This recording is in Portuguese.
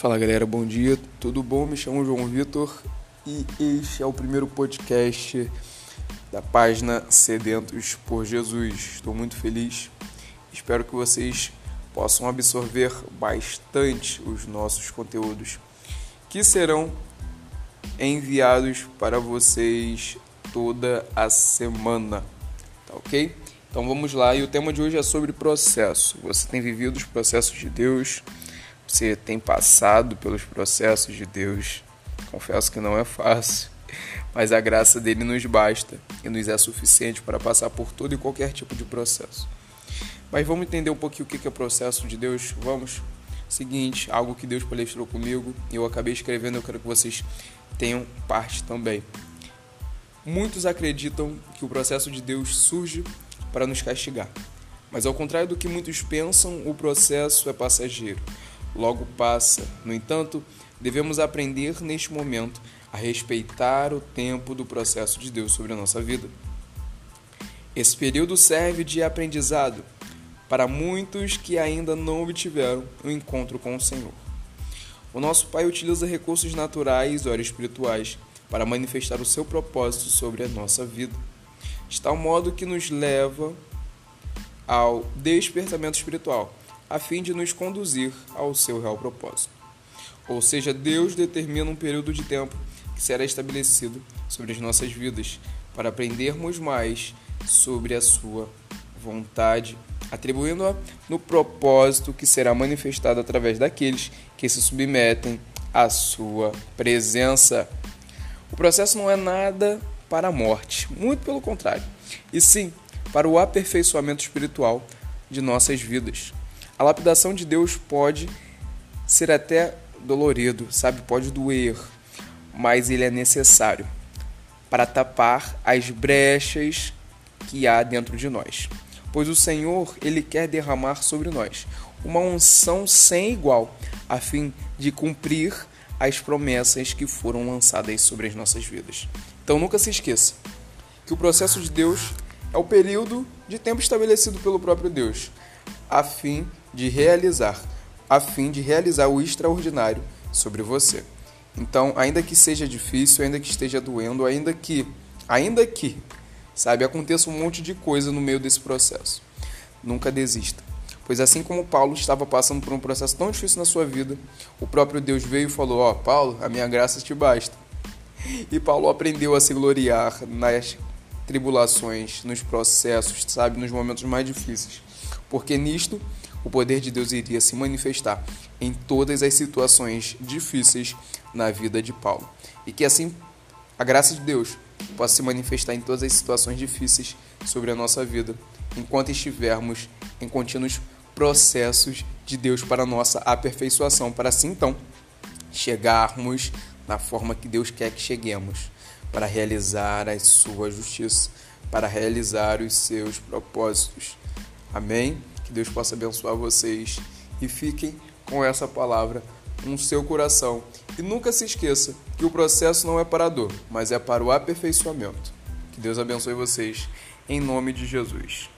Fala galera, bom dia, tudo bom? Me chamo João Vitor e este é o primeiro podcast da página Sedentos por Jesus. Estou muito feliz, espero que vocês possam absorver bastante os nossos conteúdos que serão enviados para vocês toda a semana, tá ok? Então vamos lá, e o tema de hoje é sobre processo. Você tem vivido os processos de Deus? Você tem passado pelos processos de Deus? Confesso que não é fácil, mas a graça dele nos basta e nos é suficiente para passar por todo e qualquer tipo de processo. Mas vamos entender um pouquinho o que é processo de Deus? Vamos? Seguinte, algo que Deus palestrou comigo, eu acabei escrevendo, eu quero que vocês tenham parte também. Muitos acreditam que o processo de Deus surge para nos castigar. Mas ao contrário do que muitos pensam, o processo é passageiro. Logo passa. No entanto, devemos aprender neste momento a respeitar o tempo do processo de Deus sobre a nossa vida. Esse período serve de aprendizado para muitos que ainda não obtiveram o um encontro com o Senhor. O nosso Pai utiliza recursos naturais ou espirituais para manifestar o seu propósito sobre a nossa vida de tal modo que nos leva ao despertamento espiritual, a fim de nos conduzir ao seu real propósito. Ou seja, Deus determina um período de tempo que será estabelecido sobre as nossas vidas para aprendermos mais sobre a sua vontade, atribuindo-a no propósito que será manifestado através daqueles que se submetem à sua presença. O processo não é nada para a morte, muito pelo contrário, e sim para o aperfeiçoamento espiritual de nossas vidas. A lapidação de Deus pode ser até dolorido, sabe? Pode doer, mas ele é necessário para tapar as brechas que há dentro de nós. Pois o Senhor, ele quer derramar sobre nós uma unção sem igual, a fim de cumprir as promessas que foram lançadas sobre as nossas vidas. Então nunca se esqueça que o processo de Deus é o período de tempo estabelecido pelo próprio Deus, a fim de realizar, a fim de realizar o extraordinário sobre você. Então, ainda que seja difícil, ainda que esteja doendo, ainda que, ainda que, sabe, aconteça um monte de coisa no meio desse processo, nunca desista. Pois assim como Paulo estava passando por um processo tão difícil na sua vida, o próprio Deus veio e falou: Ó, oh, Paulo, a minha graça te basta. E Paulo aprendeu a se gloriar nas tribulações, nos processos, sabe, nos momentos mais difíceis. Porque nisto o poder de Deus iria se manifestar em todas as situações difíceis na vida de Paulo. E que assim a graça de Deus possa se manifestar em todas as situações difíceis sobre a nossa vida, enquanto estivermos em contínuos processos de Deus para nossa aperfeiçoação, para assim então chegarmos na forma que Deus quer que cheguemos, para realizar a sua justiça, para realizar os seus propósitos. Amém? Que Deus possa abençoar vocês e fiquem com essa palavra no seu coração. E nunca se esqueça que o processo não é para a dor, mas é para o aperfeiçoamento. Que Deus abençoe vocês em nome de Jesus.